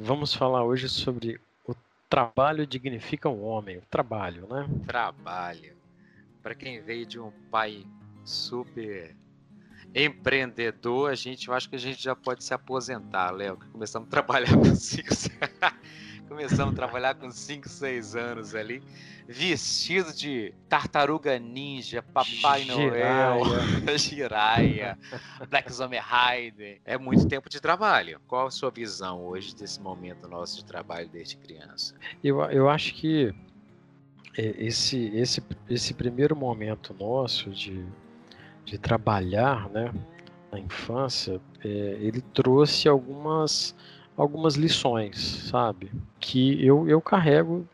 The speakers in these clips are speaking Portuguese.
Vamos falar hoje sobre o trabalho dignifica um homem, o trabalho, né? Trabalho. Para quem veio de um pai super empreendedor, a gente, eu acho que a gente já pode se aposentar, Léo, que começamos a trabalhar com começamos a trabalhar com 5, 6 anos ali, vestido de tartaruga ninja, Papai Noel, Jiraya, Black Zombie Rider. É muito tempo de trabalho. Qual a sua visão hoje desse momento nosso de trabalho desde criança? Eu, eu acho que é, esse, esse, esse primeiro momento nosso de de trabalhar, né, na infância, é, ele trouxe algumas algumas lições, sabe, que eu, eu carrego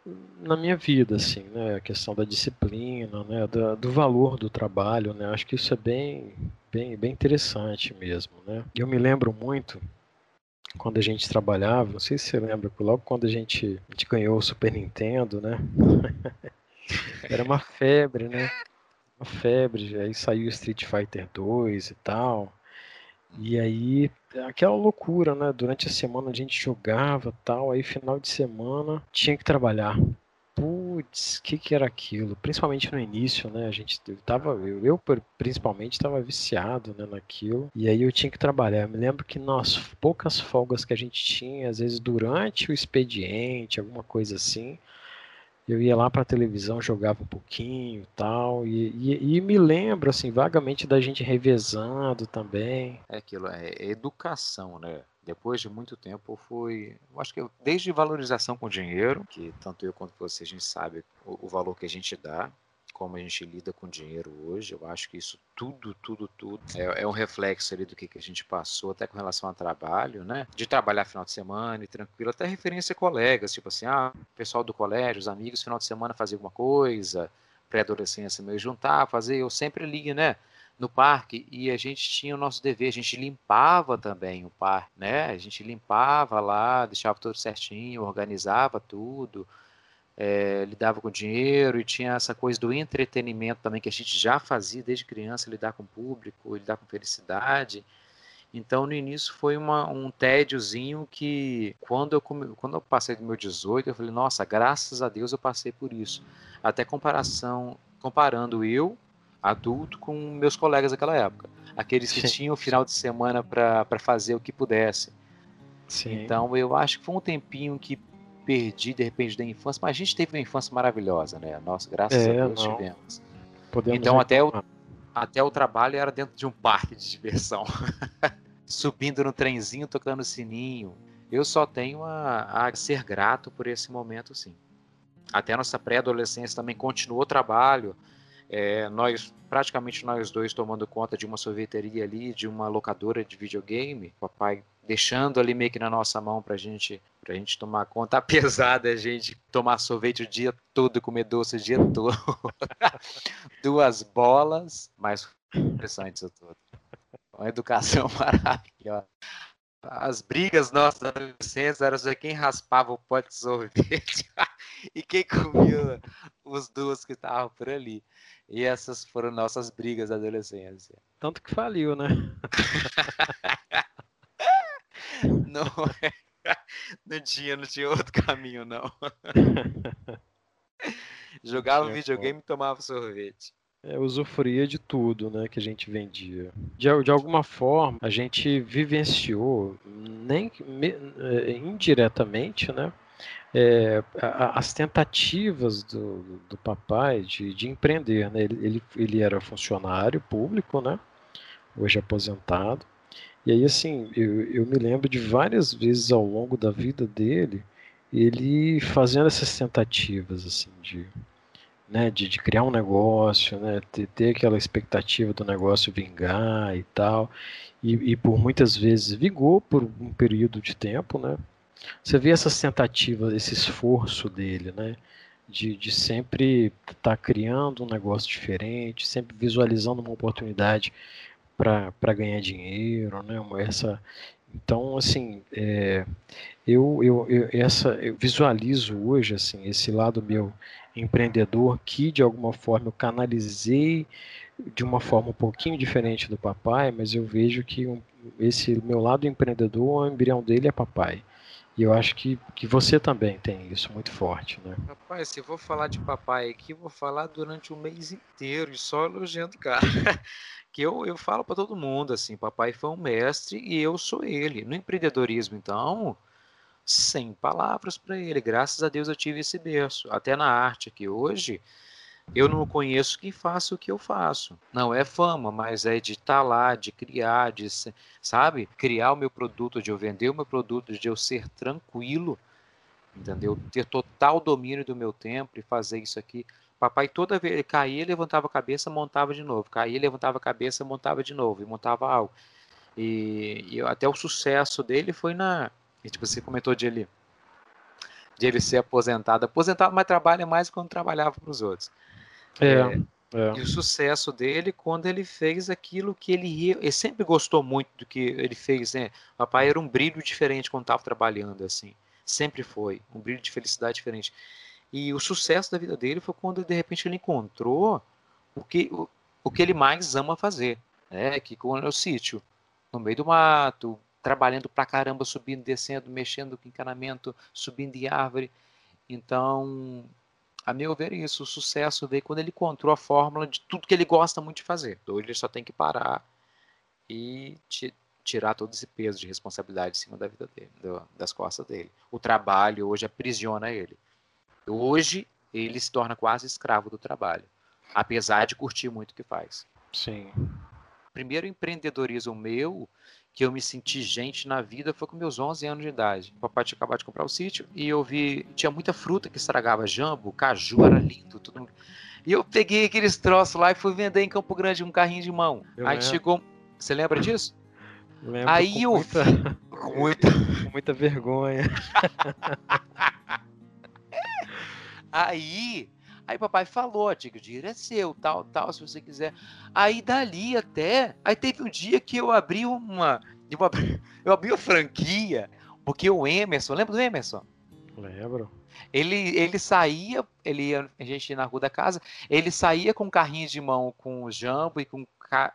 na minha vida, assim, né, a questão da disciplina, né, da, do valor do trabalho, né, acho que isso é bem, bem, bem interessante mesmo, né. Eu me lembro muito quando a gente trabalhava, não sei se você lembra, logo quando a gente, a gente ganhou o Super Nintendo, né, era uma febre, né, uma febre, aí saiu Street Fighter 2 e tal. E aí, aquela loucura, né? Durante a semana a gente jogava tal, aí final de semana tinha que trabalhar. Putz, o que, que era aquilo? Principalmente no início, né? A gente tava, eu, eu principalmente estava viciado né, naquilo. E aí eu tinha que trabalhar. Eu me lembro que nas poucas folgas que a gente tinha, às vezes durante o expediente, alguma coisa assim, eu ia lá para a televisão, jogava um pouquinho tal, e, e, e, me lembro, assim, vagamente da gente revezando também. É aquilo, é educação, né? Depois de muito tempo foi, eu acho que desde valorização com dinheiro, que tanto eu quanto você a gente sabe o, o valor que a gente dá, como a gente lida com dinheiro hoje. Eu acho que isso tudo, tudo, tudo é, é um reflexo ali do que, que a gente passou, até com relação ao trabalho, né? De trabalhar final de semana e tranquilo, até referência a colegas, tipo assim, ah, pessoal do colégio, os amigos, final de semana fazer alguma coisa, pré-adolescência meio juntar, fazer, eu sempre li, né? no parque e a gente tinha o nosso dever, a gente limpava também o parque, né? A gente limpava lá, deixava tudo certinho, organizava tudo, é, lidava com dinheiro e tinha essa coisa do entretenimento também que a gente já fazia desde criança, lidar com o público, lidar com felicidade. Então, no início foi uma, um tédiozinho que, quando eu, quando eu passei do meu 18, eu falei, nossa, graças a Deus eu passei por isso. Até comparação, comparando eu, adulto, com meus colegas daquela época. Aqueles que Sim. tinham o final de semana para fazer o que pudesse. Sim. Então, eu acho que foi um tempinho que perdi de repente da infância, mas a gente teve uma infância maravilhosa, né? Nossa, graças é, a Deus não. tivemos. Podemos então até o, até o trabalho era dentro de um parque de diversão. Subindo no trenzinho, tocando sininho. Eu só tenho a, a ser grato por esse momento, sim. Até a nossa pré-adolescência também continuou o trabalho. É, nós, praticamente nós dois, tomando conta de uma sorveteria ali, de uma locadora de videogame. Papai deixando ali meio que na nossa mão pra gente, pra gente tomar conta. Apesar da gente tomar sorvete o dia todo, comer doce o dia todo. Duas bolas, mas interessante isso tudo. Uma educação maravilhosa. As brigas nossas adolescentes eram sobre quem raspava o pote de sorvete e quem comia os doces que estavam por ali. E essas foram nossas brigas da adolescência. Tanto que faliu, né? Não, não tinha, não tinha outro caminho, não. Jogava videogame e tomava sorvete. É, usufruía de tudo né, que a gente vendia. De, de alguma forma, a gente vivenciou, nem me, é, indiretamente, né, é, as tentativas do, do papai de, de empreender. Né? Ele, ele, ele era funcionário público, né? hoje aposentado, e aí, assim, eu, eu me lembro de várias vezes ao longo da vida dele, ele fazendo essas tentativas, assim, de, né, de, de criar um negócio, né, ter, ter aquela expectativa do negócio vingar e tal, e, e por muitas vezes vingou por um período de tempo, né, você vê essas tentativas, esse esforço dele, né, de, de sempre estar tá criando um negócio diferente, sempre visualizando uma oportunidade para ganhar dinheiro, né? Essa, então, assim, é, eu, eu, eu, essa, eu visualizo hoje assim, esse lado meu empreendedor que, de alguma forma, eu canalizei de uma forma um pouquinho diferente do papai, mas eu vejo que um, esse meu lado empreendedor, o embrião dele é papai. E eu acho que, que você também tem isso muito forte, né? Rapaz, se eu vou falar de papai aqui, vou falar durante o mês inteiro e só elogiando o cara. que eu, eu falo para todo mundo assim, papai foi um mestre e eu sou ele. No empreendedorismo, então, sem palavras para ele. Graças a Deus eu tive esse berço. Até na arte aqui hoje, eu não conheço quem faça o que eu faço. Não é fama, mas é de estar tá lá, de criar, de, sabe? Criar o meu produto, de eu vender o meu produto, de eu ser tranquilo, entendeu? Ter total domínio do meu tempo e fazer isso aqui. Papai toda vez ele caía, levantava a cabeça, montava de novo. Caía, levantava a cabeça, montava de novo e montava algo. E, e até o sucesso dele foi na, tipo, você comentou de ele de ele ser aposentado. Aposentado, mas trabalha mais quando trabalhava para os outros. É, é, é. E o sucesso dele quando ele fez aquilo que ele, ele sempre gostou muito do que ele fez, né? Papai era um brilho diferente quando estava trabalhando, assim. Sempre foi. Um brilho de felicidade diferente. E o sucesso da vida dele foi quando, de repente, ele encontrou o que, o, o que ele mais ama fazer, né? Que quando é o sítio, no meio do mato, trabalhando pra caramba, subindo, descendo, mexendo com encanamento, subindo em árvore. Então, a meu ver, isso, o sucesso veio quando ele encontrou a fórmula de tudo que ele gosta muito de fazer. Hoje então, ele só tem que parar e tirar todo esse peso de responsabilidade em cima da vida dele, das costas dele. O trabalho hoje aprisiona ele. Hoje ele se torna quase escravo do trabalho, apesar de curtir muito o que faz. Sim. Primeiro empreendedorismo meu que eu me senti gente na vida foi com meus 11 anos de idade. O papai tinha acabado de comprar o sítio e eu vi, tinha muita fruta que estragava, jambo, caju, era lindo, tudo. E eu peguei aqueles troços lá e fui vender em Campo Grande um carrinho de mão. Eu Aí lembro. chegou, você lembra disso? Lembro Aí eu muita, com muita, com muita vergonha. Aí Aí papai falou, Tico, o dinheiro é seu, tal, tal, se você quiser. Aí dali até, aí teve um dia que eu abri uma, eu abri, eu abri uma franquia, porque o Emerson, lembra do Emerson? Lembro. Ele, ele saía, ele ia, a gente ia na rua da casa, ele saía com carrinho de mão com o jambo e com,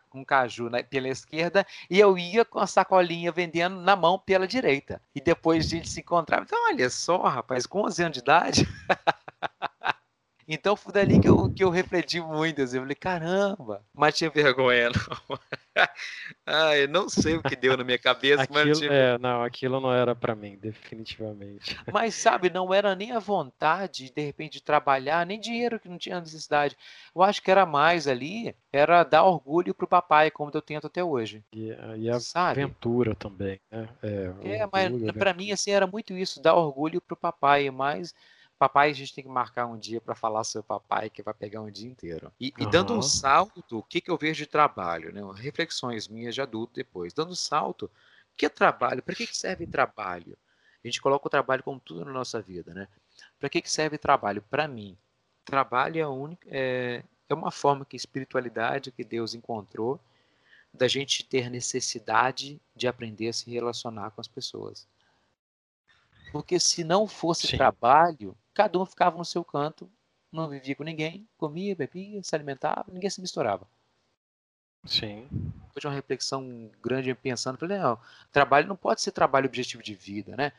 com caju né, pela esquerda, e eu ia com a sacolinha vendendo na mão pela direita. E depois a gente se encontrava. Então, olha só, rapaz, com 11 anos de idade. Então foi dali que eu, que eu refleti muito. Assim, eu falei, caramba, mas tinha vergonha, não. ah, eu não sei o que deu na minha cabeça, aquilo, mas. Tinha... É, não, aquilo não era para mim, definitivamente. Mas sabe, não era nem a vontade, de repente, de trabalhar, nem dinheiro que não tinha necessidade. Eu acho que era mais ali, era dar orgulho pro papai, como eu tento até hoje. E, e a sabe? aventura também, né? É, é mas para mim, assim, era muito isso, dar orgulho pro papai, mas Papai, a gente tem que marcar um dia para falar sobre papai, que vai pegar um dia inteiro. E, uhum. e dando um salto, o que, que eu vejo de trabalho? Né? Reflexões minhas de adulto depois. Dando um salto, o que é trabalho? Para que, que serve trabalho? A gente coloca o trabalho como tudo na nossa vida, né? Para que, que serve trabalho? Para mim, trabalho é, única, é, é uma forma que espiritualidade que Deus encontrou da gente ter necessidade de aprender a se relacionar com as pessoas. Porque se não fosse Sim. trabalho, cada um ficava no seu canto, não vivia com ninguém, comia, bebia, se alimentava, ninguém se misturava. Sim. De uma reflexão grande pensando, falei, não, trabalho não pode ser trabalho objetivo de vida, né?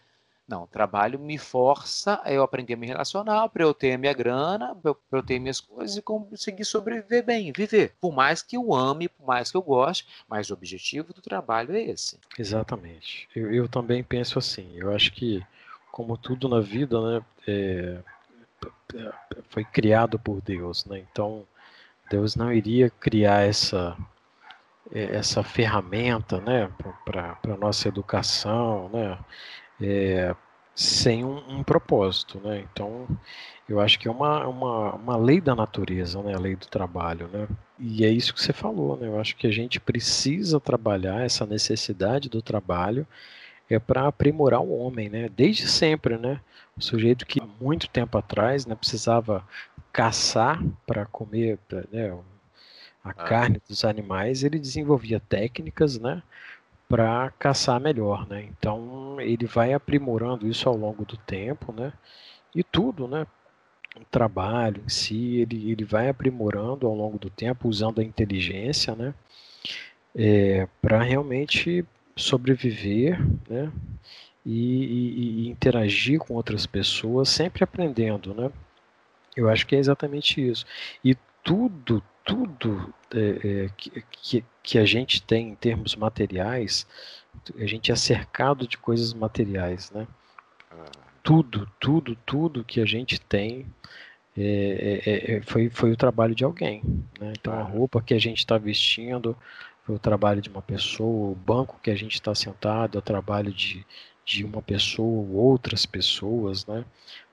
Não, trabalho me força a eu aprender a me relacionar, para eu ter a minha grana, para eu ter minhas coisas e conseguir sobreviver bem, viver. Por mais que eu ame, por mais que eu goste, mas o objetivo do trabalho é esse. Exatamente. Eu, eu também penso assim. Eu acho que como tudo na vida, né, é, foi criado por Deus, né? Então Deus não iria criar essa é, essa ferramenta, né, para nossa educação, né, é, sem um, um, propósito, né? Então eu acho que é uma, uma, uma lei da natureza, né, a lei do trabalho, né? E é isso que você falou, né? Eu acho que a gente precisa trabalhar essa necessidade do trabalho é para aprimorar o homem, né? Desde sempre, né? O sujeito que muito tempo atrás né, precisava caçar para comer né, a ah. carne dos animais, ele desenvolvia técnicas, né? Para caçar melhor, né? Então ele vai aprimorando isso ao longo do tempo, né? E tudo, né? O trabalho em si, ele, ele vai aprimorando ao longo do tempo, usando a inteligência, né? É, para realmente sobreviver, né? e, e, e interagir com outras pessoas, sempre aprendendo, né? Eu acho que é exatamente isso. E tudo, tudo é, é, que, que a gente tem em termos materiais, a gente é cercado de coisas materiais, né? Tudo, tudo, tudo que a gente tem é, é, é, foi, foi o trabalho de alguém. Né? Então, a roupa que a gente está vestindo o trabalho de uma pessoa, o banco que a gente está sentado é o trabalho de, de uma pessoa ou outras pessoas. Né?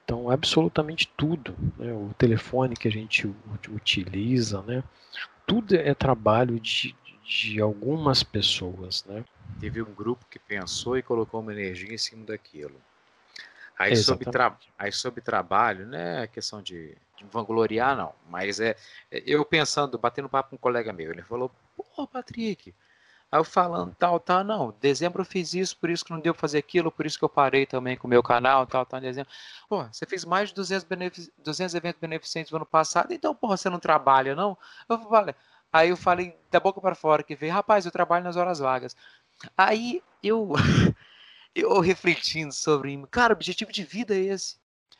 Então, absolutamente tudo. Né? O telefone que a gente utiliza, né? tudo é trabalho de, de algumas pessoas. Né? Teve um grupo que pensou e colocou uma energia em cima daquilo. Aí sobre, tra... aí sobre trabalho, né, é questão de vangloriar, não, mas é, é eu pensando, batendo papo com um colega meu, ele falou, pô, Patrick, aí eu falando tal, tal, não, dezembro eu fiz isso, por isso que não deu pra fazer aquilo, por isso que eu parei também com o meu canal, tal, tal, em dezembro. Pô, você fez mais de 200, benefic... 200 eventos beneficentes no ano passado, então, porra, você não trabalha, não? Eu falei, aí eu falei da boca para fora que veio, rapaz, eu trabalho nas horas vagas. Aí eu eu refletindo sobre, cara, objetivo de vida é esse.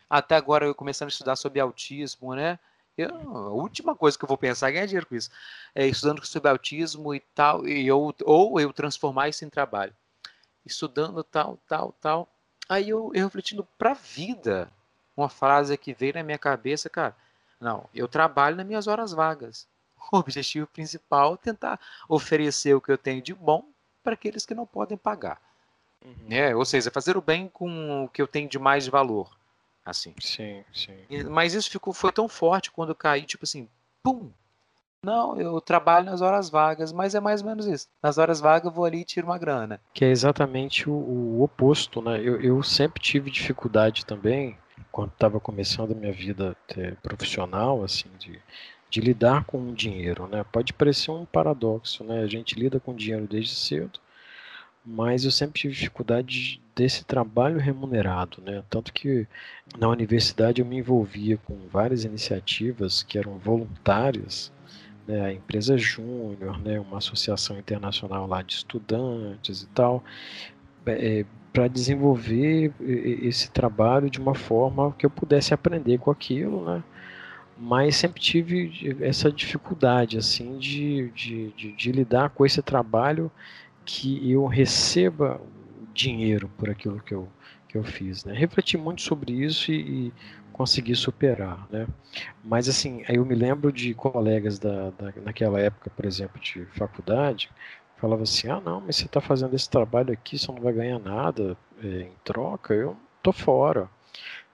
Até agora eu começando a estudar sobre autismo, né? Eu, a última coisa que eu vou pensar é ganhar dinheiro com isso. É estudando sobre autismo e tal, e eu, ou eu transformar isso em trabalho. Estudando tal, tal, tal. Aí eu, eu refletindo pra vida, uma frase que veio na minha cabeça, cara. Não, eu trabalho nas minhas horas vagas. O objetivo principal é tentar oferecer o que eu tenho de bom para aqueles que não podem pagar. Uhum. Né? Ou seja, fazer o bem com o que eu tenho de mais valor. Assim. Sim, sim. Mas isso ficou, foi tão forte quando eu caí, tipo assim, pum! Não, eu trabalho nas horas vagas, mas é mais ou menos isso. Nas horas vagas eu vou ali e tiro uma grana. Que é exatamente o, o oposto, né? Eu, eu sempre tive dificuldade também, quando estava começando a minha vida é, profissional, assim, de, de lidar com o dinheiro, né? Pode parecer um paradoxo, né? A gente lida com dinheiro desde cedo, mas eu sempre tive dificuldade desse trabalho remunerado, né? Tanto que na universidade eu me envolvia com várias iniciativas que eram voluntárias, né? A empresa Júnior, né? Uma associação internacional lá de estudantes e tal, é, para desenvolver esse trabalho de uma forma que eu pudesse aprender com aquilo, né? Mas sempre tive essa dificuldade, assim, de, de, de, de lidar com esse trabalho que eu receba dinheiro por aquilo que eu, que eu fiz. Né? Refleti muito sobre isso e, e consegui superar. Né? Mas assim, eu me lembro de colegas da, da, naquela época, por exemplo, de faculdade, falava assim, ah não, mas você está fazendo esse trabalho aqui, você não vai ganhar nada é, em troca, eu tô fora.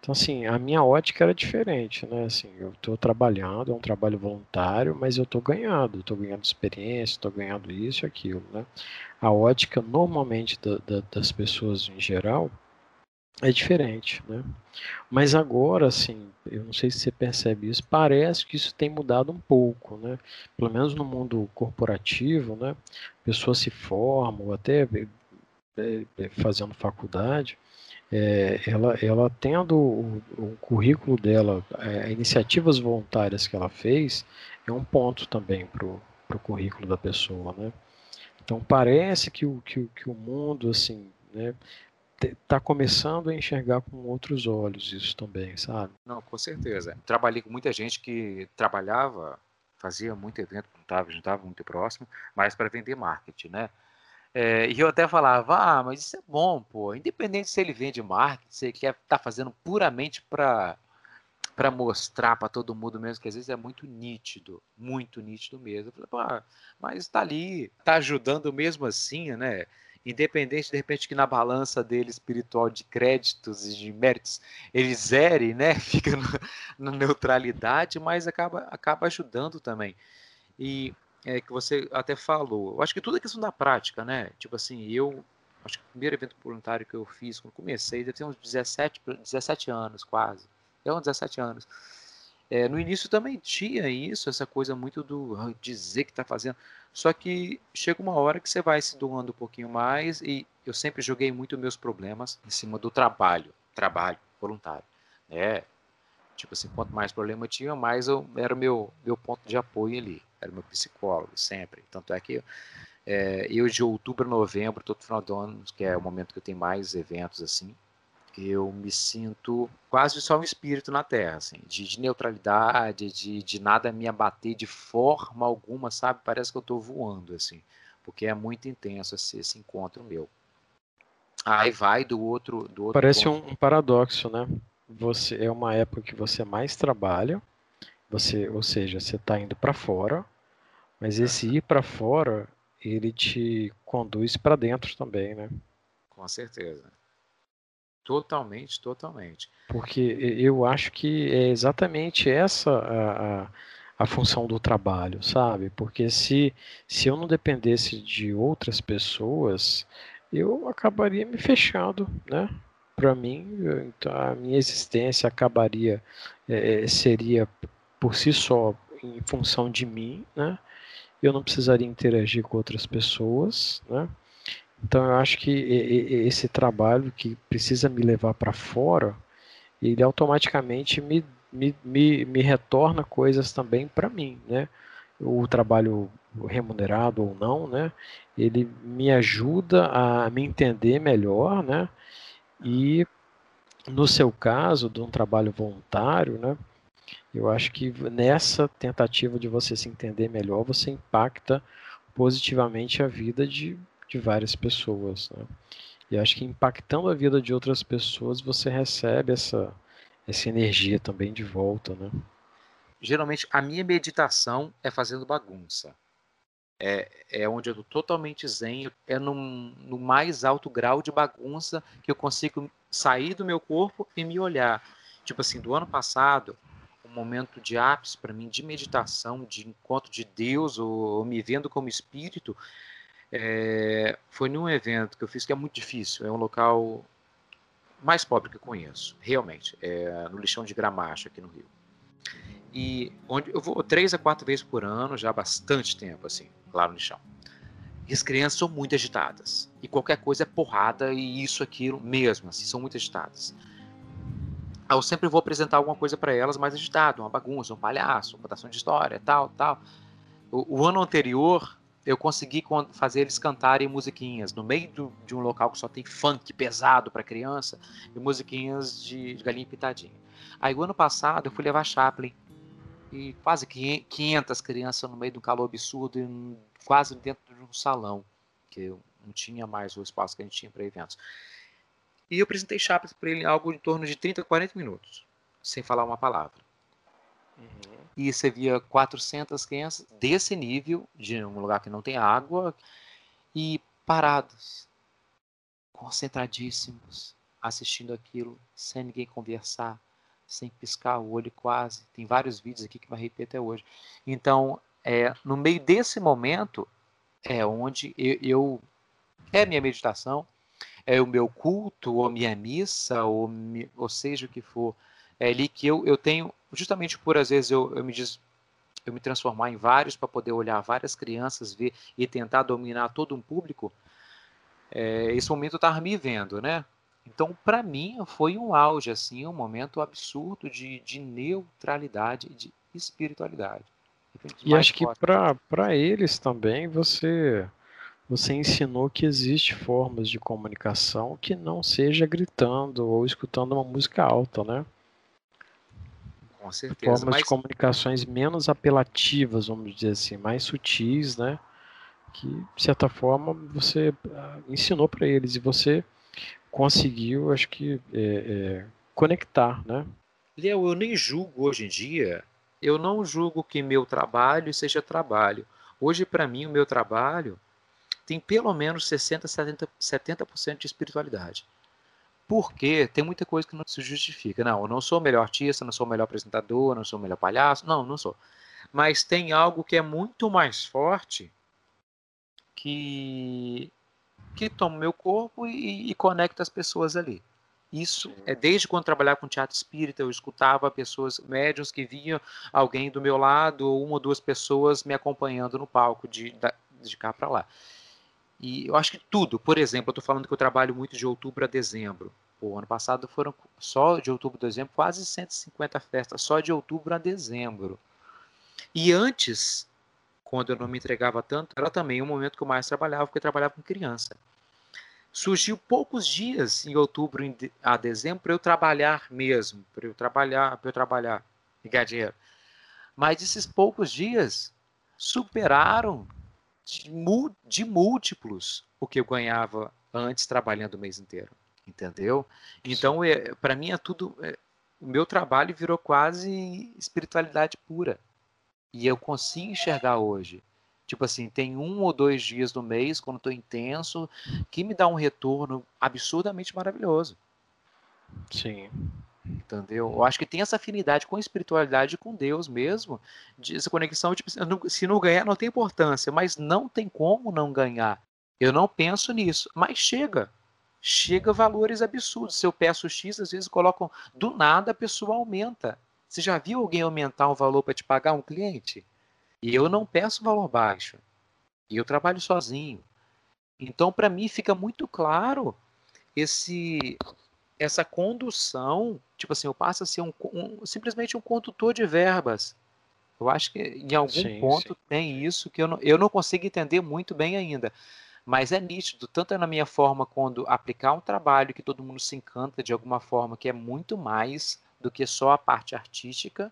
Então, assim, a minha ótica era diferente, né? Assim, eu estou trabalhando, é um trabalho voluntário, mas eu estou ganhando, estou ganhando experiência, estou ganhando isso e aquilo, né? A ótica, normalmente, da, da, das pessoas em geral, é diferente, né? Mas agora, assim, eu não sei se você percebe isso, parece que isso tem mudado um pouco, né? Pelo menos no mundo corporativo, né? Pessoas se formam, até é, é, fazendo faculdade, é, ela, ela tendo o, o currículo dela, é, iniciativas voluntárias que ela fez, é um ponto também para o currículo da pessoa, né? Então parece que o, que, que o mundo, assim, né, está começando a enxergar com outros olhos isso também, sabe? Não, com certeza. Trabalhei com muita gente que trabalhava, fazia muito evento, juntava, juntava muito próximo, mas para vender marketing, né? É, e eu até falava, ah, mas isso é bom, pô. Independente se ele vende marketing, se ele quer tá fazendo puramente para para mostrar para todo mundo mesmo, que às vezes é muito nítido, muito nítido mesmo. Eu falei, pô, mas está ali, está ajudando mesmo assim, né? Independente, de repente, que na balança dele espiritual de créditos e de méritos ele zere, né? Fica na neutralidade, mas acaba, acaba ajudando também. E é, que você até falou. Eu acho que tudo é questão da prática, né? Tipo assim, eu acho que o primeiro evento voluntário que eu fiz, quando comecei, deve ter uns 17, 17 anos quase. É uns 17 anos. É, no início também tinha isso, essa coisa muito do ah, dizer que está fazendo. Só que chega uma hora que você vai se doando um pouquinho mais e eu sempre joguei muito meus problemas em cima do trabalho, trabalho voluntário. Né? Tipo assim, quanto mais problema eu tinha, mais eu, era o meu, meu ponto de apoio ali era meu psicólogo sempre. Tanto é que É, eu de outubro a novembro, todo final do ano, que é o momento que eu tenho mais eventos assim, eu me sinto quase só um espírito na Terra, assim, de, de neutralidade, de, de nada me abater de forma alguma, sabe? Parece que eu estou voando, assim, porque é muito intenso esse, esse encontro meu. Aí vai do outro. Do outro Parece um, um, paradoxo, né? Você é uma época que você mais trabalha, você, ou seja, você está indo para fora, mas esse ir para fora ele te conduz para dentro também, né? Com certeza. Totalmente, totalmente. Porque eu acho que é exatamente essa a, a, a, função do trabalho, sabe? Porque se, se eu não dependesse de outras pessoas, eu acabaria me fechando, né? Para mim, então a minha existência acabaria, é, é, seria por si só em função de mim, né? Eu não precisaria interagir com outras pessoas, né? Então eu acho que esse trabalho que precisa me levar para fora, ele automaticamente me, me, me, me retorna coisas também para mim, né? O trabalho remunerado ou não, né? Ele me ajuda a me entender melhor, né? E no seu caso, de um trabalho voluntário, né? Eu acho que nessa tentativa de você se entender melhor, você impacta positivamente a vida de de várias pessoas. Né? E acho que impactando a vida de outras pessoas, você recebe essa, essa energia também de volta. Né? Geralmente, a minha meditação é fazendo bagunça. É, é onde eu estou totalmente zen, é no, no mais alto grau de bagunça que eu consigo sair do meu corpo e me olhar. Tipo assim, do ano passado, um momento de ápice para mim, de meditação, de encontro de Deus, ou, ou me vendo como espírito, é, foi num evento que eu fiz que é muito difícil. É um local mais pobre que eu conheço, realmente. É no lixão de Gramacho, aqui no Rio. E onde eu vou três a quatro vezes por ano, já há bastante tempo, assim, lá no lixão. E as crianças são muito agitadas. E qualquer coisa é porrada e isso, aquilo mesmo, assim, são muito agitadas. Eu sempre vou apresentar alguma coisa para elas mais agitado, uma bagunça, um palhaço, uma contação de história, tal, tal. O, o ano anterior, eu consegui fazer eles cantarem musiquinhas no meio do, de um local que só tem funk pesado para criança e musiquinhas de, de galinha pitadinha. Aí o ano passado eu fui levar Chaplin e quase 500 crianças no meio de um calor absurdo e quase dentro de um salão que não tinha mais o espaço que a gente tinha para eventos. E eu apresentei Chaplin para ele algo em torno de 30, 40 minutos, sem falar uma palavra. Uhum e você via 400 crianças desse nível, de um lugar que não tem água, e parados, concentradíssimos, assistindo aquilo, sem ninguém conversar, sem piscar o olho quase. Tem vários vídeos aqui que vai repetir até hoje. Então, é, no meio desse momento, é onde eu, eu é a minha meditação, é o meu culto, ou minha missa, ou, ou seja o que for, é ali que eu, eu tenho justamente por às vezes eu, eu me diz, eu me transformar em vários para poder olhar várias crianças, ver e tentar dominar todo um público, é, esse momento eu estava me vendo, né? Então, para mim, foi um auge, assim, um momento absurdo de, de neutralidade e de espiritualidade. E acho que para eles também você você ensinou que existe formas de comunicação que não seja gritando ou escutando uma música alta, né? Com certeza. Formas mas... de comunicações menos apelativas, vamos dizer assim, mais sutis, né? Que, de certa forma, você ah, ensinou para eles e você conseguiu, acho que, é, é, conectar, né? Léo, eu nem julgo hoje em dia, eu não julgo que meu trabalho seja trabalho. Hoje, para mim, o meu trabalho tem pelo menos 60, 70%, 70 de espiritualidade. Porque tem muita coisa que não se justifica. Não, eu não sou o melhor artista, não sou o melhor apresentador, não sou o melhor palhaço. Não, não sou. Mas tem algo que é muito mais forte que, que toma o meu corpo e, e conecta as pessoas ali. Isso é desde quando trabalhava com teatro espírita, eu escutava pessoas médiums que viam alguém do meu lado, ou uma ou duas pessoas me acompanhando no palco de, de cá para lá. E eu acho que tudo, por exemplo, eu estou falando que eu trabalho muito de outubro a dezembro. O ano passado foram só de outubro a dezembro quase 150 festas, só de outubro a dezembro. E antes, quando eu não me entregava tanto, era também o momento que eu mais trabalhava, porque eu trabalhava com criança. Surgiu poucos dias em outubro a dezembro para eu trabalhar mesmo, para eu trabalhar, para eu trabalhar e ganhar dinheiro. Mas esses poucos dias superaram de, de múltiplos o que eu ganhava antes trabalhando o mês inteiro, entendeu? Então, é, para mim é tudo, é, o meu trabalho virou quase espiritualidade pura. E eu consigo enxergar hoje. Tipo assim, tem um ou dois dias do mês, quando estou intenso, que me dá um retorno absurdamente maravilhoso. Sim. Entendeu? Eu acho que tem essa afinidade com a espiritualidade com Deus mesmo, de essa conexão, tipo, se não ganhar não tem importância, mas não tem como não ganhar. Eu não penso nisso, mas chega. Chega valores absurdos. Se eu peço X, às vezes colocam do nada a pessoa aumenta. Você já viu alguém aumentar um valor para te pagar um cliente? E eu não peço valor baixo. E eu trabalho sozinho. Então, para mim, fica muito claro esse essa condução. Tipo assim, eu passo a ser um, um simplesmente um condutor de verbas. Eu acho que em algum sim, ponto sim. tem isso que eu não, eu não consigo entender muito bem ainda. Mas é nítido, tanto na minha forma quando aplicar um trabalho que todo mundo se encanta de alguma forma, que é muito mais do que só a parte artística.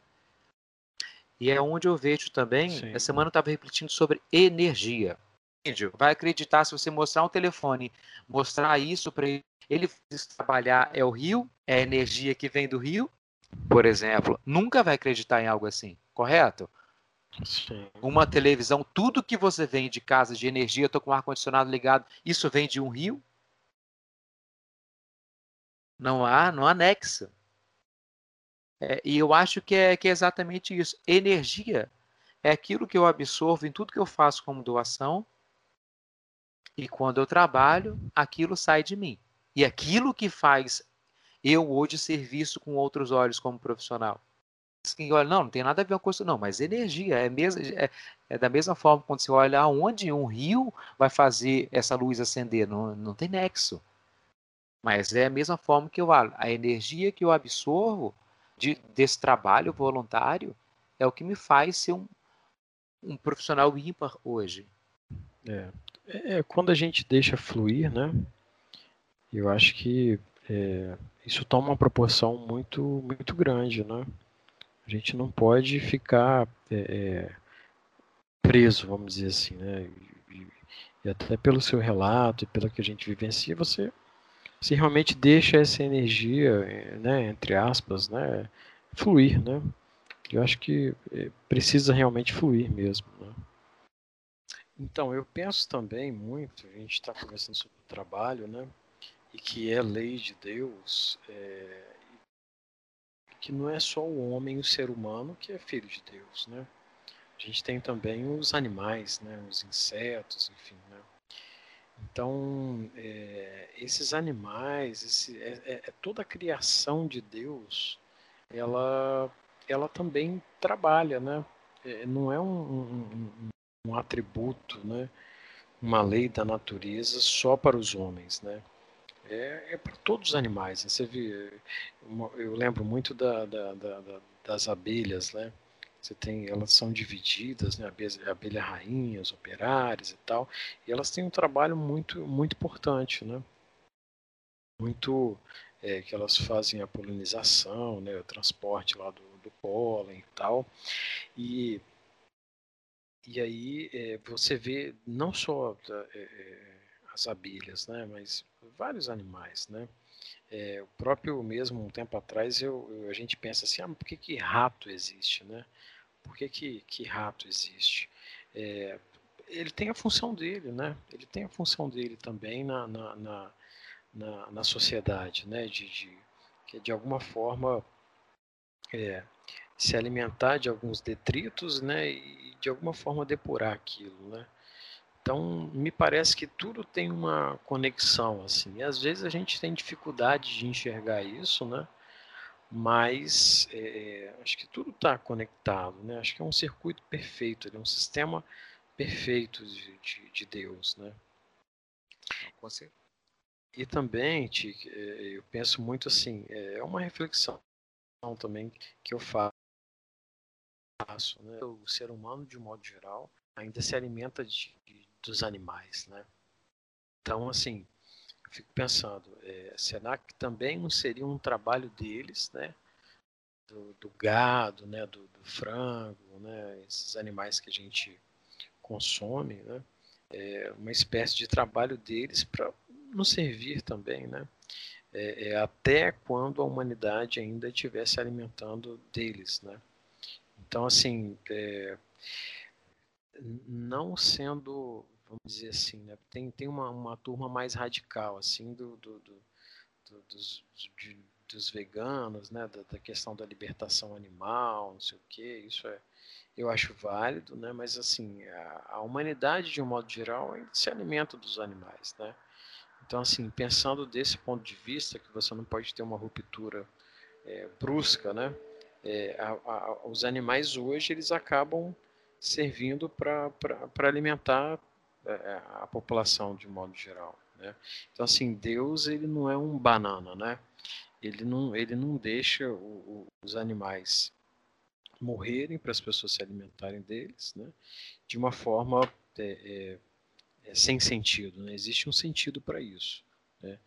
E é onde eu vejo também, Sim. essa semana eu estava refletindo sobre energia. Vai acreditar se você mostrar um telefone, mostrar isso para ele, ele trabalhar é o rio, é a energia que vem do rio, por exemplo, nunca vai acreditar em algo assim, correto? Sim. Uma televisão, tudo que você vem de casa de energia, estou com o ar-condicionado ligado, isso vem de um rio? Não há, não anexa. É, e eu acho que é, que é exatamente isso. Energia é aquilo que eu absorvo em tudo que eu faço como doação, e quando eu trabalho, aquilo sai de mim. E aquilo que faz eu hoje ser visto com outros olhos como profissional olha, não, não tem nada a ver com isso, não, mas energia é, mesmo, é, é, da mesma forma quando você olha aonde um rio vai fazer essa luz acender, não, não tem nexo. Mas é a mesma forma que eu falo, a energia que eu absorvo de, desse trabalho voluntário é o que me faz ser um, um profissional ímpar hoje. É. é, é quando a gente deixa fluir, né? Eu acho que é, isso toma uma proporção muito, muito grande, né? A gente não pode ficar é, é, preso, vamos dizer assim, né? E, e, até pelo seu relato e pelo que a gente vivencia, você, você realmente deixa essa energia, é, né, entre aspas, né, fluir, né? Eu acho que é, precisa realmente fluir mesmo, né? Então, eu penso também muito, a gente está conversando sobre o trabalho, né? E que é lei de Deus, é, que não é só o homem, o ser humano, que é filho de Deus, né? A gente tem também os animais, né? Os insetos, enfim? Então, é, esses animais, esse, é, é, é, toda a criação de Deus, ela, ela também trabalha, né? É, não é um, um, um, atributo, né? Uma lei da natureza só para os homens, né? é, é para todos os animais. Né? Você vê, eu lembro muito da, da, da, das abelhas, né? Você tem, elas são divididas, né? Abelha, rainhas, operárias e tal, e elas têm um trabalho muito, muito importante, né? Muito é, que elas fazem a polinização, né? O transporte lá do, do pólen e tal, e e aí é, você vê não só é, é as abelhas, né? Mas vários animais, né? É, o próprio mesmo um tempo atrás eu, eu, a gente pensa assim, ah, por que, que rato existe, né? Por que, que, que rato existe? É, ele tem a função dele, né? Ele tem a função dele também na, na, na, na, na sociedade, né? De, de, que de alguma forma é, se alimentar de alguns detritos, né? E de alguma forma depurar aquilo, né? Então, me parece que tudo tem uma conexão, assim. E às vezes a gente tem dificuldade de enxergar isso, né? Mas é, acho que tudo está conectado, né? Acho que é um circuito perfeito, é um sistema perfeito de, de, de Deus, né? Com certeza. E também, Tic, é, eu penso muito assim, é, é uma reflexão também que eu faço, né? O ser humano, de modo geral, ainda se alimenta de, dos animais, né? Então, assim, fico pensando, é, que também não seria um trabalho deles, né? Do, do gado, né? Do, do, frango, né? Esses animais que a gente consome, né? É uma espécie de trabalho deles para nos servir também, né? É, é, até quando a humanidade ainda estivesse alimentando deles, né? Então, assim, é, não sendo, vamos dizer assim, né? tem, tem uma, uma turma mais radical, assim, do, do, do, do dos, de, dos veganos, né? Da, da, questão da libertação animal, não sei o que, isso é, eu acho válido, né? Mas, assim, a, a humanidade, de um modo geral, se alimenta dos animais, né? Então, assim, pensando desse ponto de vista, que você não pode ter uma ruptura é, brusca, né? É, a, a, os animais hoje eles acabam servindo para alimentar a população de modo geral. Né? Então, assim, Deus ele não é um banana, né? Ele não, ele não deixa o, o, os animais morrerem para as pessoas se alimentarem deles, né? De uma forma é, é, é sem sentido, né? Existe um sentido para isso, né?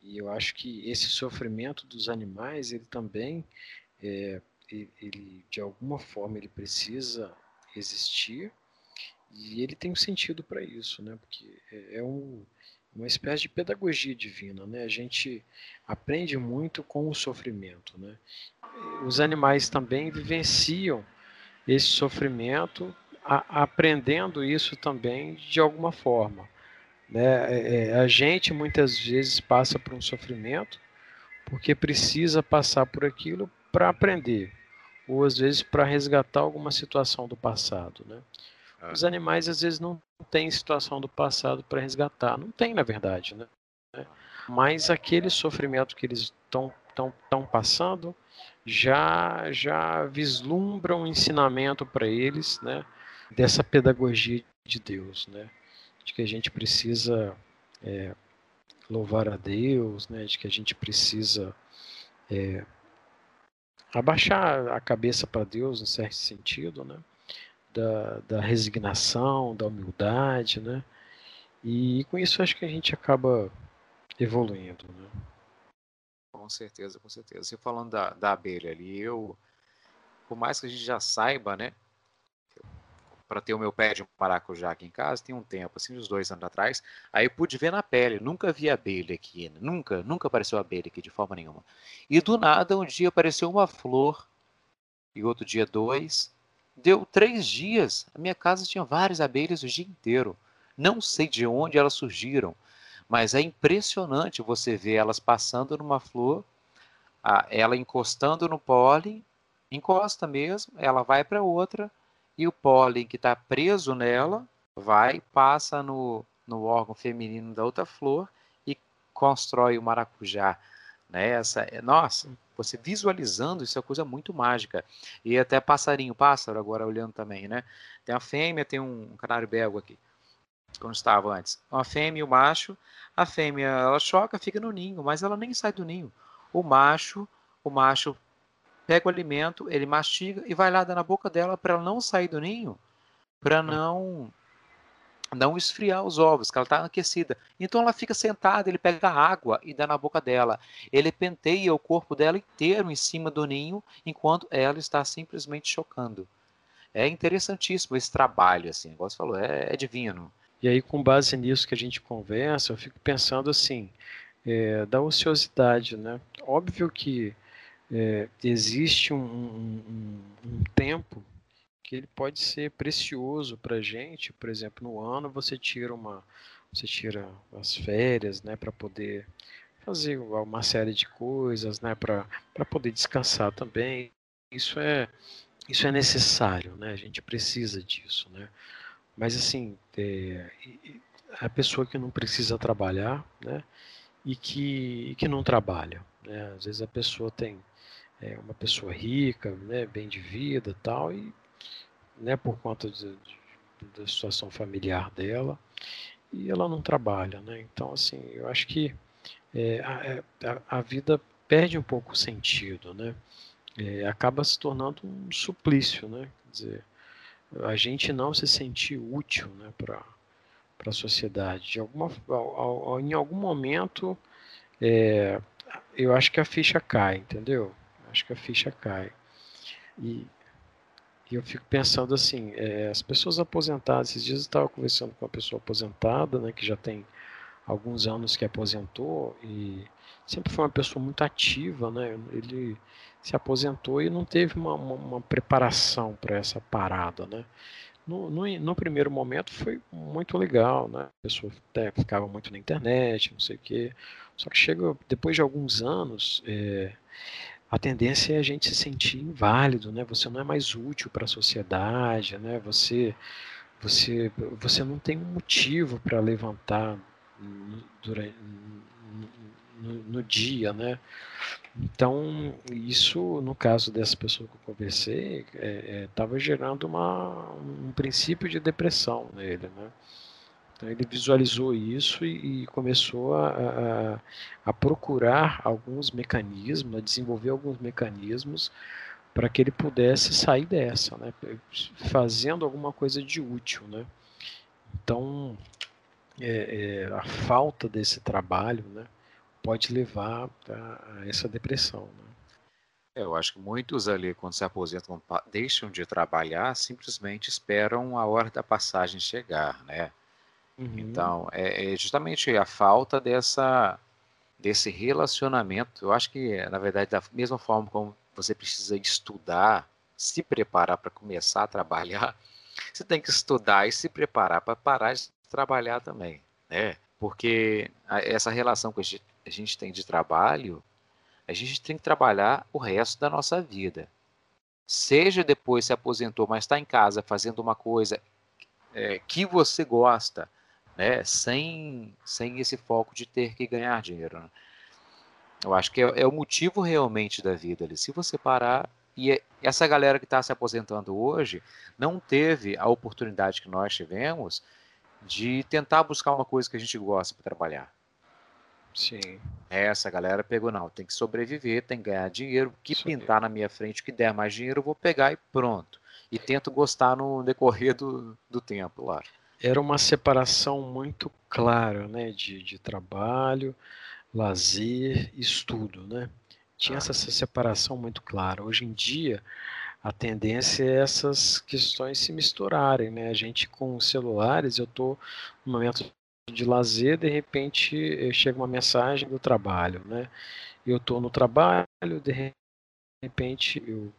E eu acho que esse sofrimento dos animais, ele também, é, ele, de alguma forma, ele precisa existir e ele tem um sentido para isso, né? Porque é, é um, uma espécie de pedagogia divina, né? A gente aprende muito com o sofrimento, né? Os animais também vivenciam esse sofrimento, a, aprendendo isso também de alguma forma. Né? É, é, a gente muitas vezes passa por um sofrimento porque precisa passar por aquilo para aprender ou às vezes para resgatar alguma situação do passado, né? Ah. Os animais às vezes não têm situação do passado para resgatar, não tem na verdade, né? Mas aquele sofrimento que eles estão tão, tão passando já já vislumbra um ensinamento para eles, né? Dessa pedagogia de Deus, né? De que a gente precisa é, louvar a Deus, né? De que a gente precisa é, abaixar a cabeça para Deus, em certo sentido, né? Da, da resignação, da humildade, né? E com isso acho que a gente acaba evoluindo, né? Com certeza, com certeza. Você falando da, da abelha ali, eu, por mais que a gente já saiba, né? para ter o meu pé de maracujá aqui em casa, tem um tempo, assim, uns dois anos atrás. Aí pude ver na pele, nunca vi abelha aqui, nunca, nunca apareceu abelha aqui de forma nenhuma. E do nada, um dia apareceu uma flor, e outro dia dois. Deu três dias, a minha casa tinha várias abelhas o dia inteiro. Não sei de onde elas surgiram, mas é impressionante você ver elas passando numa flor, ela encostando no pólen, encosta mesmo, ela vai para outra, e o pólen que está preso nela vai, passa no, no órgão feminino da outra flor e constrói o maracujá. Né? Essa, é, nossa, você visualizando isso é coisa muito mágica. E até passarinho, pássaro, agora olhando também, né? Tem a fêmea, tem um canário belga aqui, como estava antes. Uma fêmea e o macho. A fêmea, ela choca, fica no ninho, mas ela nem sai do ninho. O macho, o macho pega o alimento, ele mastiga e vai lá dar na boca dela para ela não sair do ninho, para não não esfriar os ovos, que ela está aquecida. Então ela fica sentada, ele pega água e dá na boca dela. Ele penteia o corpo dela inteiro em cima do ninho, enquanto ela está simplesmente chocando. É interessantíssimo esse trabalho, assim, igual você falou, é, é divino. E aí, com base nisso que a gente conversa, eu fico pensando assim, é, da ociosidade, né? Óbvio que é, existe um, um, um, tempo que ele pode ser precioso para a gente. Por exemplo, no ano você tira uma, você tira as férias, né, para poder fazer uma série de coisas, né, para poder descansar também. Isso é isso é necessário, né? A gente precisa disso, né? Mas assim, é, a pessoa que não precisa trabalhar, né? E que, que não trabalha, né? Às vezes a pessoa tem é uma pessoa rica, né, bem de vida tal, e né, por conta de, de, da situação familiar dela, e ela não trabalha. Né? Então, assim, eu acho que é, a, é, a, a, vida perde um pouco o sentido, né? É, acaba se tornando um suplício, né? Quer dizer, a gente não se sentir útil né, para a sociedade. De alguma, ao, ao, em algum momento, é, eu acho que a ficha cai, entendeu? Acho que a ficha cai. E, e eu fico pensando assim, é, as pessoas aposentadas, esses dias eu estava conversando com uma pessoa aposentada, né, que já tem alguns anos que aposentou e sempre foi uma pessoa muito ativa, né? Ele se aposentou e não teve uma, uma, uma preparação para essa parada, né? No, no, no, primeiro momento foi muito legal, né? A pessoa até ficava muito na internet, não sei o quê. Só que chega depois de alguns anos, é, a tendência é a gente se sentir inválido, né? Você não é mais útil para a sociedade, né? Você, você, você não tem um motivo para levantar durante, no, no, dia, né? Então, isso, no caso dessa pessoa que eu conversei, estava é, é, gerando uma, um princípio de depressão nele, né? Então, ele visualizou isso e, e começou a, a, a, procurar alguns mecanismos, a desenvolver alguns mecanismos para que ele pudesse sair dessa, né? Fazendo alguma coisa de útil, né? Então, é, é, a falta desse trabalho, né? pode levar a, a essa depressão. Né? É, eu acho que muitos ali, quando se aposentam, deixam de trabalhar, simplesmente esperam a hora da passagem chegar, né? Uhum. Então, é, é, justamente a falta dessa, desse relacionamento. Eu acho que, na verdade, da mesma forma como você precisa estudar, se preparar para começar a trabalhar, você tem que estudar e se preparar para parar de trabalhar também, né? Porque essa relação que a gente, a gente tem de trabalho, a gente tem que trabalhar o resto da nossa vida. Seja depois se aposentou, mas está em casa fazendo uma coisa é, que você gosta, né? sem, sem esse foco de ter que ganhar dinheiro. Né? Eu acho que é, é, o motivo realmente da vida ali. Se você parar. E é, essa galera que está se aposentando hoje não teve a oportunidade que nós tivemos de tentar buscar uma coisa que a gente gosta para trabalhar. Sim. Essa galera pegou, não, tem que sobreviver, tem que ganhar dinheiro, o que Sim. pintar na minha frente, o que der mais dinheiro, eu vou pegar e pronto. E tento gostar no decorrer do, do tempo, lá. Era uma separação muito clara, né, de, de trabalho, lazer, estudo, né? Tinha ah. essa separação muito clara. Hoje em dia, a tendência é essas questões se misturarem, né? A gente com celulares, eu estou no momento de lazer, de repente eh, chega uma mensagem do trabalho, né? Eu estou no trabalho, de repente eu,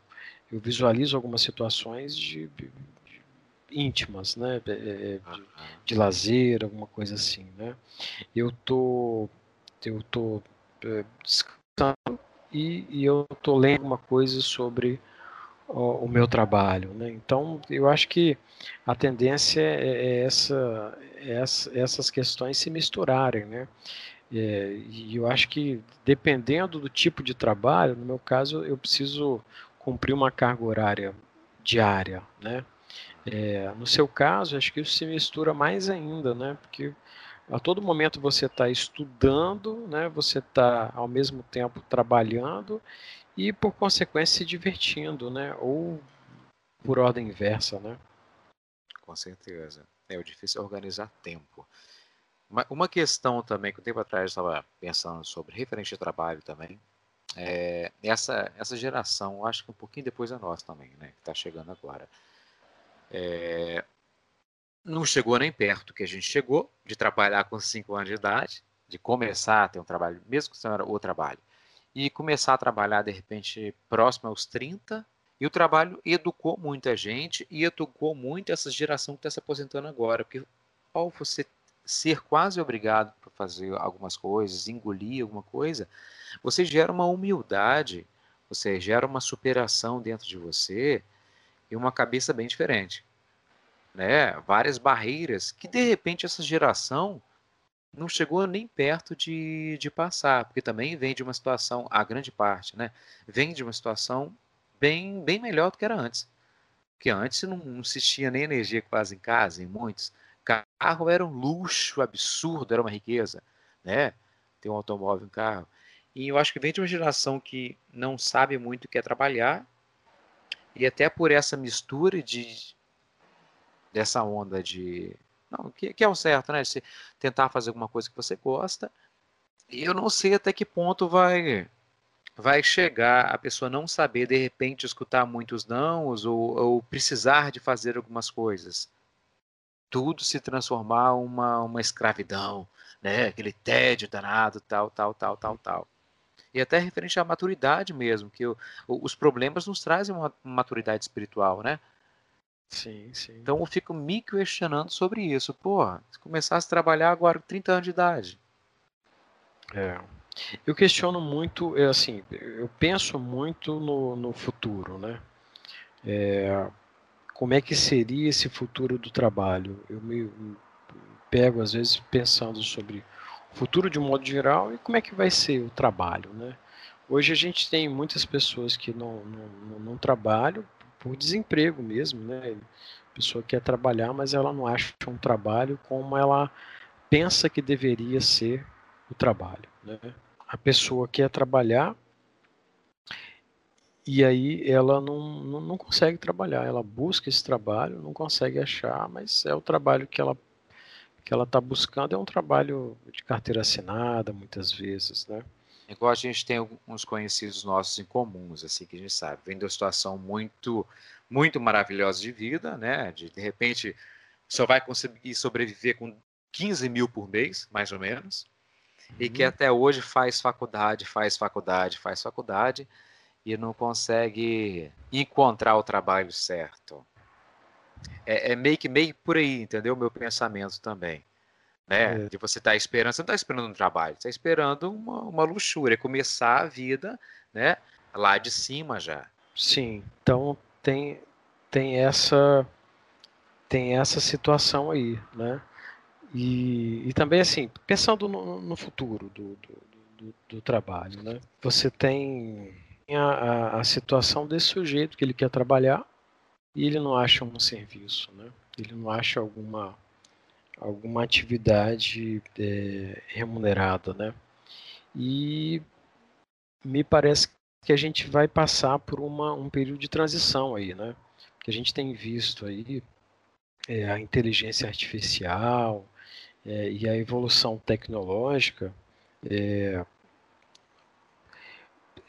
eu visualizo algumas situações de, de íntimas, né? De, eh, de, de, lazer, alguma coisa assim, né? Eu tô, eu tô é, descansando e, e eu tô lendo alguma coisa sobre o, o meu trabalho. Né? Então, eu acho que a tendência é, é essa, é essa, essas questões se misturarem. Né? É, e eu acho que, dependendo do tipo de trabalho, no meu caso, eu preciso cumprir uma carga horária diária. Né? É, no seu caso, acho que isso se mistura mais ainda, né? porque a todo momento você está estudando, né? você está ao mesmo tempo trabalhando e por consequência se divertindo, né? Ou por ordem inversa, né? Com certeza. É o difícil é organizar tempo. Uma, questão também que um tempo atrás eu estava pensando sobre referente ao trabalho também. É, essa, essa geração, acho que um pouquinho depois da nossa também, né? Que está chegando agora. É, não chegou nem perto que a gente chegou de trabalhar com 5 anos de idade, de começar a ter um trabalho, mesmo que seja o trabalho e começar a trabalhar de repente próximo aos 30. E o trabalho educou muita gente e educou muito essa geração que está se aposentando agora, porque ao você ser quase obrigado para fazer algumas coisas, engolir alguma coisa, você gera uma humildade, você gera uma superação dentro de você e uma cabeça bem diferente. Né? Várias barreiras que de repente essa geração não chegou nem perto de, de passar, porque também vem de uma situação, a grande parte, né? Vem de uma situação bem, bem melhor do que era antes. Porque antes não, existia nem energia quase em casa, em muitos. Carro era um luxo absurdo, era uma riqueza, né? Ter um automóvel, um carro. E eu acho que vem de uma geração que não sabe muito o que é trabalhar, e até por essa mistura de dessa onda de não, que, que é o certo, né? De tentar fazer alguma coisa que você gosta. E eu não sei até que ponto vai vai chegar a pessoa não saber de repente escutar muitos nãos ou, ou precisar de fazer algumas coisas. Tudo se transformar uma uma escravidão, né? Aquele tédio danado, tal, tal, tal, tal, tal. E até referente à maturidade mesmo, que o, os problemas nos trazem uma maturidade espiritual, né? Sim, sim. Então eu fico me questionando sobre isso. Porra, se começasse a trabalhar agora com 30 anos de idade. É. Eu questiono muito, é assim, eu penso muito no, no futuro, né? É, como é que seria esse futuro do trabalho? Eu me pego, às vezes, pensando sobre futuro de um modo geral e como é que vai ser o trabalho, né? Hoje a gente tem muitas pessoas que não, não, não trabalham por desemprego mesmo, né? A pessoa quer trabalhar, mas ela não acha um trabalho como ela pensa que deveria ser o trabalho, né? A pessoa quer trabalhar e aí ela não, não, não consegue trabalhar, ela busca esse trabalho, não consegue achar, mas é o trabalho que ela que ela está buscando é um trabalho de carteira assinada, muitas vezes, né? Igual a gente tem uns conhecidos nossos em comuns, assim, que a gente sabe, vem de uma situação muito, muito maravilhosa de vida, né? De, de repente, só vai conseguir sobreviver com 15 mil por mês, mais ou menos, uhum. e que uhum. até hoje faz faculdade, faz faculdade, faz faculdade, e não consegue encontrar o trabalho certo. É, é meio que meio por aí, entendeu? O meu pensamento também né? É. De você estar tá esperando, você não está esperando um trabalho, você está esperando uma, uma luxúria, começar a vida, né? Lá de cima já. Sim, então tem, tem essa tem essa situação aí, né? E, e também assim, pensando no, no futuro do, do, do, do, trabalho, né? Você tem a, a, a situação desse sujeito que ele quer trabalhar e ele não acha um serviço, né? Ele não acha alguma alguma atividade é, remunerada, né? E me parece que a gente vai passar por uma, um período de transição aí, né? Que a gente tem visto aí é, a inteligência artificial é, e a evolução tecnológica é,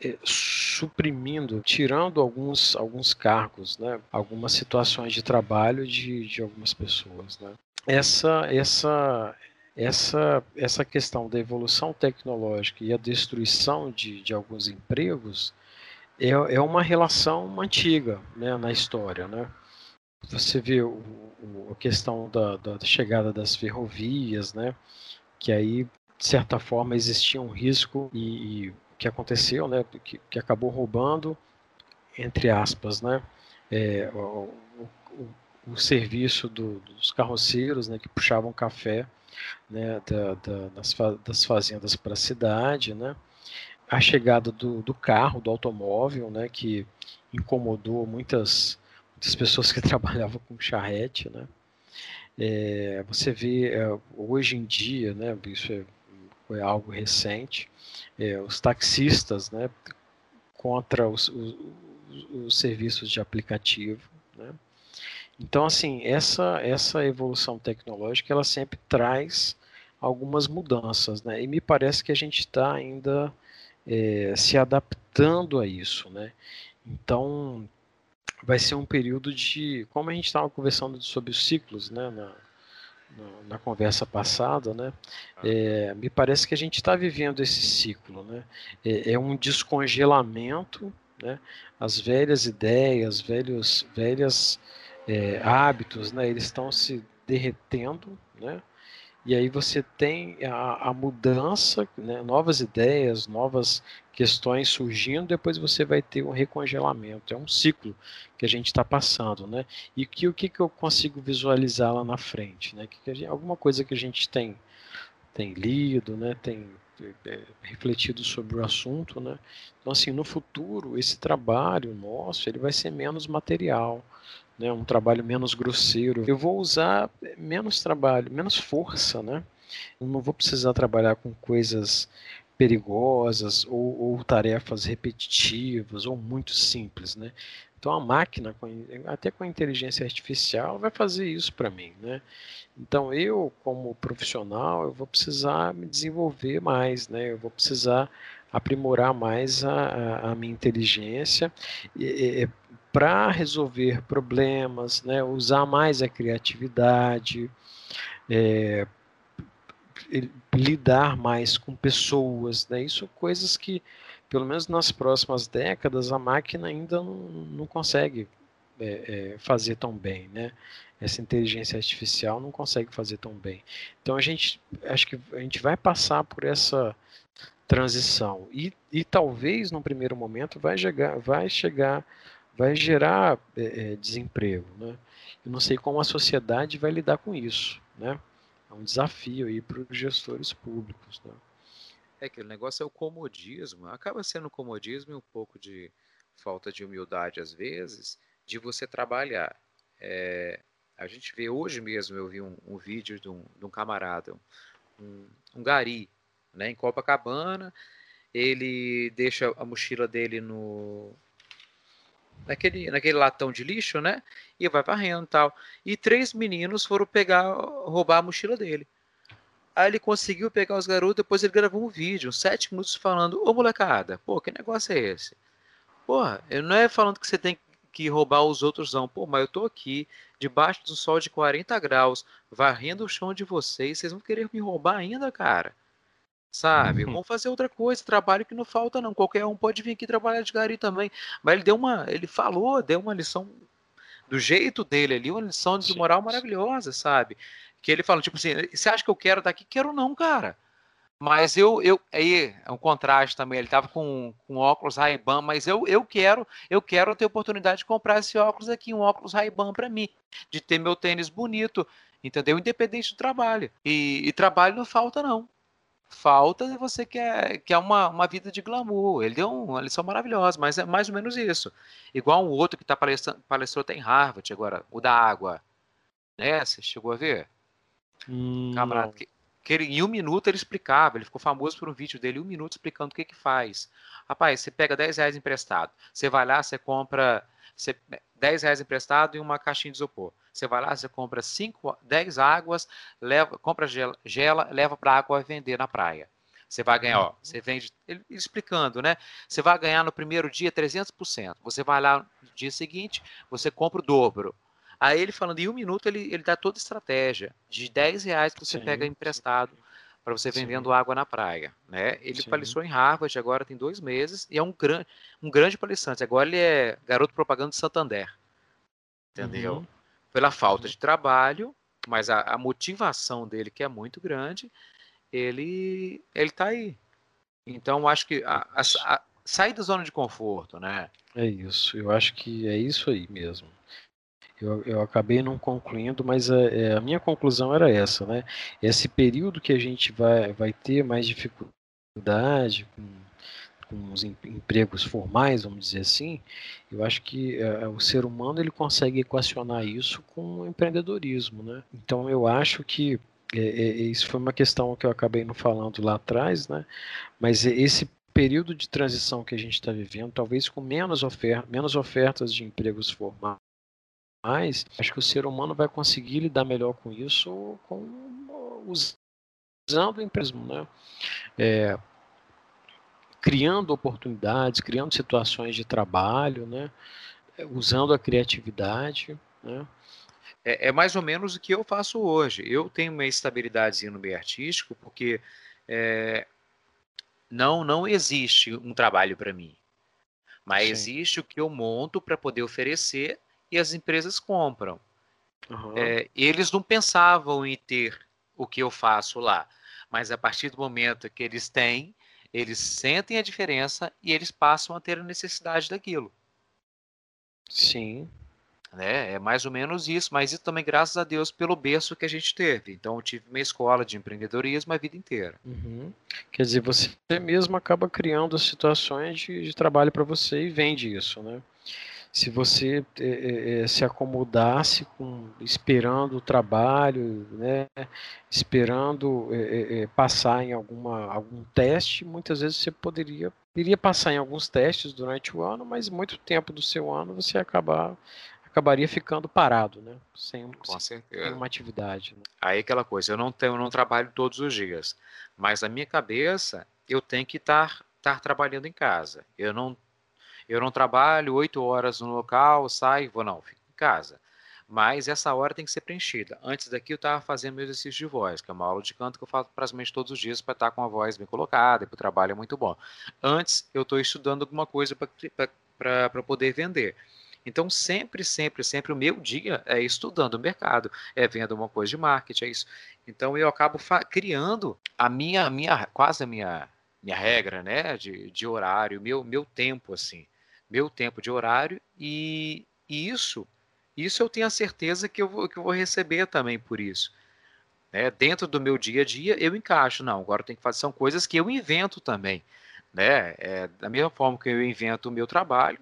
é, suprimindo, tirando alguns, alguns cargos, né? algumas situações de trabalho de, de algumas pessoas. Né? essa essa essa essa questão da evolução tecnológica e a destruição de, de alguns empregos é, é uma relação antiga né, na história, né? Você vê o, o, a questão da, da, chegada das ferrovias, né? Que aí de certa forma existia um risco e, e que aconteceu, né? Que, que acabou roubando entre aspas, né? É, o, o serviço do, dos carroceiros, né, que puxavam café né, da, da, das, das, fazendas para a cidade, né, a chegada do, do, carro, do automóvel, né, que incomodou muitas, muitas pessoas que trabalhavam com charrete, né, é, você vê é, hoje em dia, né, isso é, foi algo recente, é, os taxistas, né, contra os, os, os serviços de aplicativo, né, então, assim, essa, essa evolução tecnológica, ela sempre traz algumas mudanças, né? E me parece que a gente está ainda é, se adaptando a isso, né? Então, vai ser um período de, como a gente estava conversando sobre os ciclos, né? Na, na, na conversa passada, né? É, me parece que a gente está vivendo esse ciclo, né? É, é, um descongelamento, né? As velhas ideias, velhos, velhas é, hábitos, né, eles estão se derretendo, né? E aí você tem a, a mudança, né, novas ideias, novas questões surgindo, depois você vai ter um recongelamento. É um ciclo que a gente está passando, né? E que, o que, que eu consigo visualizar lá na frente, né? Que, que gente, alguma coisa que a gente tem, tem lido, né? Tem é, refletido sobre o assunto, né? Então, assim, no futuro, esse trabalho nosso, ele vai ser menos material, né, um trabalho menos grosseiro. Eu vou usar menos trabalho, menos força, né? Eu não vou precisar trabalhar com coisas perigosas ou, ou, tarefas repetitivas ou muito simples, né? Então a máquina, até com a inteligência artificial, vai fazer isso para mim, né? Então eu, como profissional, eu vou precisar me desenvolver mais, né? Eu vou precisar aprimorar mais a, a, minha inteligência para resolver problemas, né? Usar mais a criatividade, é, lidar mais com pessoas, né? Isso coisas que, pelo menos nas próximas décadas, a máquina ainda não, não consegue é, é, fazer tão bem, né? Essa inteligência artificial não consegue fazer tão bem. Então a gente, acho que a gente vai passar por essa transição e, e talvez no primeiro momento vai chegar, vai chegar, vai gerar é, é desemprego, né? Eu não sei como a sociedade vai lidar com isso, né? é um desafio aí para os gestores públicos. Né? É que o negócio é o comodismo, acaba sendo comodismo e um pouco de falta de humildade às vezes, de você trabalhar. É, a gente vê hoje mesmo, eu vi um, um vídeo de um, de um camarada, um, um, gari, né, em Copacabana, ele deixa a mochila dele no, naquele, naquele latão de lixo, né? E vai varrendo e tal. E três meninos foram pegar, roubar a mochila dele. Aí ele conseguiu pegar os garotos, depois ele gravou um vídeo, sete minutos falando, ô molecada, pô, que negócio é esse? Porra, eu não é falando que você tem que roubar os outros não, pô, mas eu tô aqui, debaixo do sol de 40 graus, varrendo o chão de vocês, vocês vão querer me roubar ainda, cara? Sabe? Uhum. Vamos fazer outra coisa, trabalho que não falta não. Qualquer um pode vir aqui trabalhar de gari também. Mas ele deu uma, ele falou, deu uma lição do jeito dele ali, uma lição de moral maravilhosa, sabe? Que ele falou tipo assim, você acha que eu quero estar aqui? Quero não, cara. Mas eu, eu aí é um contraste também. Ele tava com, com óculos Ray-Ban, mas eu, eu quero, eu quero ter oportunidade de comprar esse óculos aqui, um óculos Ray-Ban para mim, de ter meu tênis bonito, entendeu? Independente do trabalho. E, e trabalho não falta não falta e você quer, quer uma, uma vida de glamour. Ele deu uma lição maravilhosa, mas é mais ou menos isso. Igual um outro que está palestrando, palestrou até em Harvard agora, o da água. Né? Você chegou a ver? Hum, Camarada, que, que ele, em um minuto ele explicava, ele ficou famoso por um vídeo dele, um minuto explicando o que que faz. Rapaz, você pega 10 reais emprestado, você vai lá, você compra você, 10 reais emprestado e uma caixinha de isopor. Você vai lá, você compra 5, 10 águas, leva, compra gela, gela leva para a água vender na praia. Você vai ganhar, ó, uhum. você vende, ele, explicando, né? Você vai ganhar no primeiro dia 300%. Você vai lá no dia seguinte, você compra o dobro. Aí ele falando, em um minuto ele, ele dá toda a estratégia de 10 reais que você sim, pega emprestado para você vendendo sim. água na praia, né? Ele sim. palestrou em Harvard agora tem dois meses e é um, gran, um grande palestrante. Agora ele é garoto propaganda de Santander, entendeu? Uhum pela falta de trabalho, mas a, a motivação dele, que é muito grande, ele ele está aí. Então, acho que a, a, a, sair da zona de conforto, né? É isso, eu acho que é isso aí mesmo. Eu, eu acabei não concluindo, mas a, é, a minha conclusão era essa, né? Esse período que a gente vai, vai ter mais dificuldade com com os empregos formais, vamos dizer assim, eu acho que é, o ser humano ele consegue equacionar isso com o empreendedorismo, né? Então eu acho que é, é, isso foi uma questão que eu acabei não falando lá atrás, né? Mas esse período de transição que a gente está vivendo, talvez com menos, ofer menos ofertas de empregos formais, acho que o ser humano vai conseguir lidar melhor com isso com usando o emprego, né? É, criando oportunidades, criando situações de trabalho, né? usando a criatividade. Né? É, é, mais ou menos o que eu faço hoje. Eu tenho uma estabilidade no meio artístico porque é, não, não existe um trabalho para mim, mas Sim. existe o que eu monto para poder oferecer e as empresas compram. Uhum. É, eles não pensavam em ter o que eu faço lá, mas a partir do momento que eles têm, eles sentem a diferença e eles passam a ter a necessidade daquilo. Sim. Né? É mais ou menos isso, mas isso também graças a Deus pelo berço que a gente teve. Então eu tive uma escola de empreendedorismo a vida inteira. Uhum. Quer dizer, você mesmo acaba criando situações de, de trabalho para você e vende isso, né? Se você é, é, se acomodasse com esperando o trabalho, né, esperando é, passar em alguma algum teste, muitas vezes você poderia iria passar em alguns testes durante o ano, mas muito tempo do seu ano você acabar acabaria ficando parado, né? Sem, certeza. uma atividade. Né? Aí aquela coisa, eu não tenho, eu não trabalho todos os dias, mas na minha cabeça eu tenho que estar estar trabalhando em casa. Eu não eu não trabalho oito horas no local, saio, vou não, fico em casa. Mas essa hora tem que ser preenchida. Antes daqui eu estava fazendo meu exercício de voz, que é uma aula de canto que eu faço praticamente todos os dias para estar com a voz bem colocada, e para o trabalho é muito bom. Antes eu estou estudando alguma coisa para poder vender. Então, sempre, sempre, sempre o meu dia é estudando o mercado, é vendo uma coisa de marketing, é isso. Então, eu acabo criando a minha, minha quase a minha, minha regra, né, de, de horário, meu, meu tempo, assim, meu tempo de horário e, e isso, isso eu tenho a certeza que eu vou, que eu vou receber também por isso. Né? Dentro do meu dia a dia, eu encaixo. Não, agora tem que fazer, são coisas que eu invento também. Né? É, da mesma forma que eu invento o meu trabalho,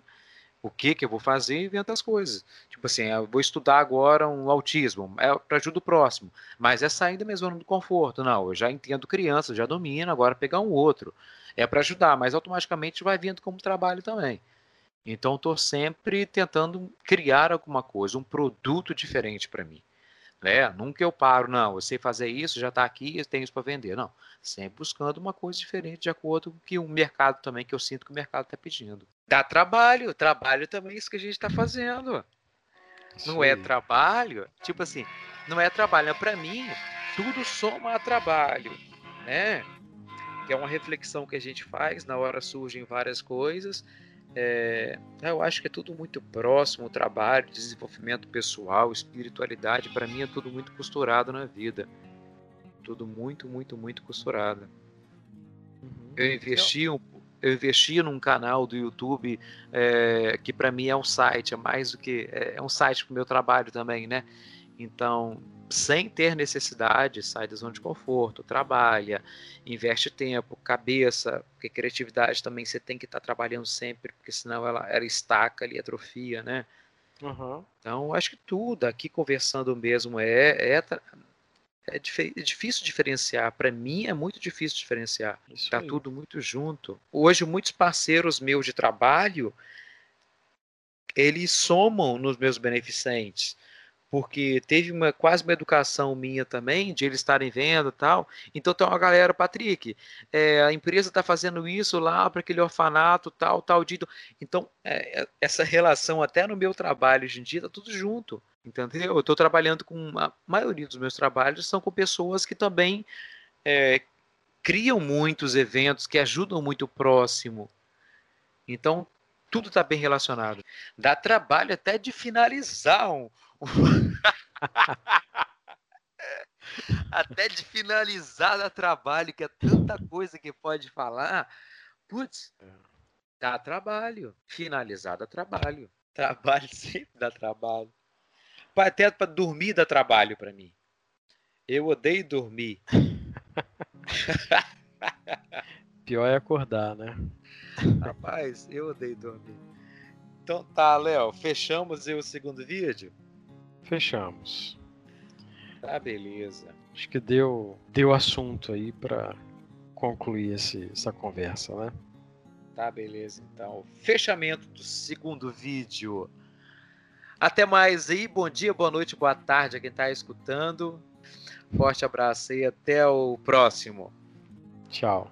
o que que eu vou fazer, inventa as coisas. Tipo assim, eu vou estudar agora um autismo, é para ajudar o próximo, mas é sair da minha zona do conforto. Não, eu já entendo criança, já domino, agora pegar um outro. É para ajudar, mas automaticamente vai vindo como trabalho também. Então estou sempre tentando criar alguma coisa, um produto diferente para mim. Né? Nunca eu paro, não, eu sei fazer isso, já está aqui, eu tenho isso para vender. Não, sempre buscando uma coisa diferente de acordo com que o mercado também, que eu sinto que o mercado está pedindo. Dá trabalho, trabalho também é isso que a gente está fazendo. Sim. Não é trabalho, tipo assim, não é trabalho. Para mim, tudo soma a trabalho, né? Que é uma reflexão que a gente faz, na hora surgem várias coisas. É, eu acho que é tudo muito próximo, trabalho, desenvolvimento pessoal, espiritualidade, para mim é tudo muito costurado na vida. Tudo muito, muito, muito costurado. Uhum. Eu investi um eu investia num canal do YouTube é, que para mim é um site, é mais do que é, é um site para o meu trabalho também, né? Então, sem ter necessidade, sai da zona de conforto, trabalha, investe tempo, cabeça, porque criatividade também você tem que estar tá trabalhando sempre, porque senão ela, ela estaca ali, atrofia, né? Uhum. Então, acho que tudo aqui conversando mesmo é, é é, é difícil diferenciar. Para mim é muito difícil diferenciar. Está tudo muito junto. Hoje muitos parceiros meus de trabalho eles somam nos meus beneficentes porque teve uma quase uma educação minha também de eles estarem vendo tal. Então tem uma galera, Patrick, é, a empresa está fazendo isso lá para aquele orfanato tal, tal dito. Então é, é, essa relação até no meu trabalho hoje em dia está tudo junto, entendeu? Eu estou trabalhando com a maioria dos meus trabalhos são com pessoas que também é, criam muitos eventos que ajudam muito o próximo. Então tudo está bem relacionado. Dá trabalho até de finalizar um, Até de finalizar o trabalho, que é tanta coisa que pode falar. Putz, dá trabalho. Finalizar dá trabalho. Trabalho sempre dá trabalho. Até para dormir dá trabalho para mim. Eu odeio dormir. Pior é acordar, né? Rapaz, eu odeio dormir. Então tá, Léo, fechamos o segundo vídeo? Fechamos. Tá, beleza. Acho que deu, deu assunto aí para concluir esse, essa conversa, né? Tá, beleza. Então, fechamento do segundo vídeo. Até mais aí. Bom dia, boa noite, boa tarde a quem está escutando. Forte abraço e até o próximo. Tchau.